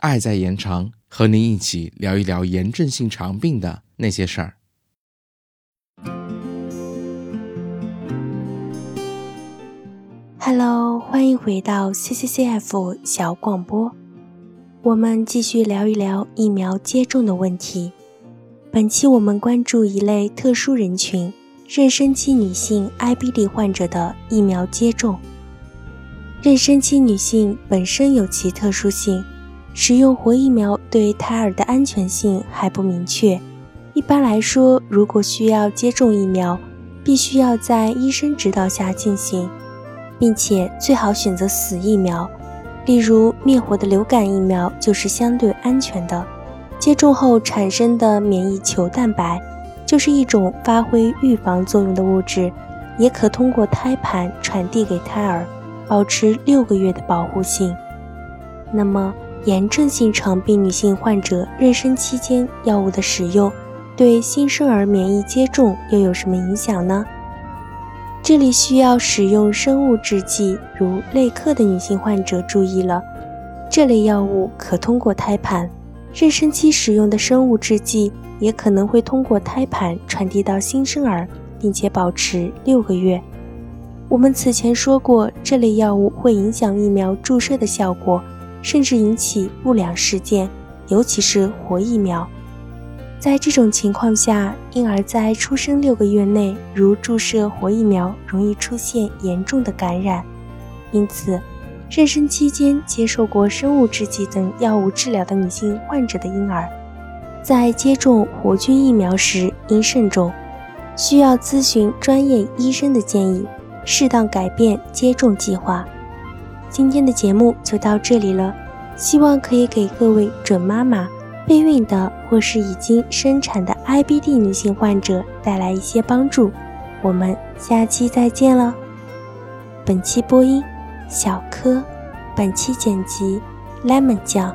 爱在延长，和您一起聊一聊炎症性肠病的那些事儿。Hello，欢迎回到 CCCF 小广播，我们继续聊一聊疫苗接种的问题。本期我们关注一类特殊人群——妊娠期女性 IBD 患者的疫苗接种。妊娠期女性本身有其特殊性，使用活疫苗对胎儿的安全性还不明确。一般来说，如果需要接种疫苗，必须要在医生指导下进行。并且最好选择死疫苗，例如灭活的流感疫苗就是相对安全的。接种后产生的免疫球蛋白就是一种发挥预防作用的物质，也可通过胎盘传递给胎儿，保持六个月的保护性。那么，炎症性肠病女性患者妊娠期间药物的使用，对新生儿免疫接种又有什么影响呢？这里需要使用生物制剂，如类克的女性患者注意了，这类药物可通过胎盘，妊娠期使用的生物制剂也可能会通过胎盘传递到新生儿，并且保持六个月。我们此前说过，这类药物会影响疫苗注射的效果，甚至引起不良事件，尤其是活疫苗。在这种情况下，婴儿在出生六个月内，如注射活疫苗，容易出现严重的感染。因此，妊娠期间接受过生物制剂等药物治疗的女性患者的婴儿，在接种活菌疫苗时应慎重，需要咨询专业医生的建议，适当改变接种计划。今天的节目就到这里了，希望可以给各位准妈妈。备孕的或是已经生产的 IBD 女性患者带来一些帮助。我们下期再见了。本期播音：小柯，本期剪辑：lemon 酱。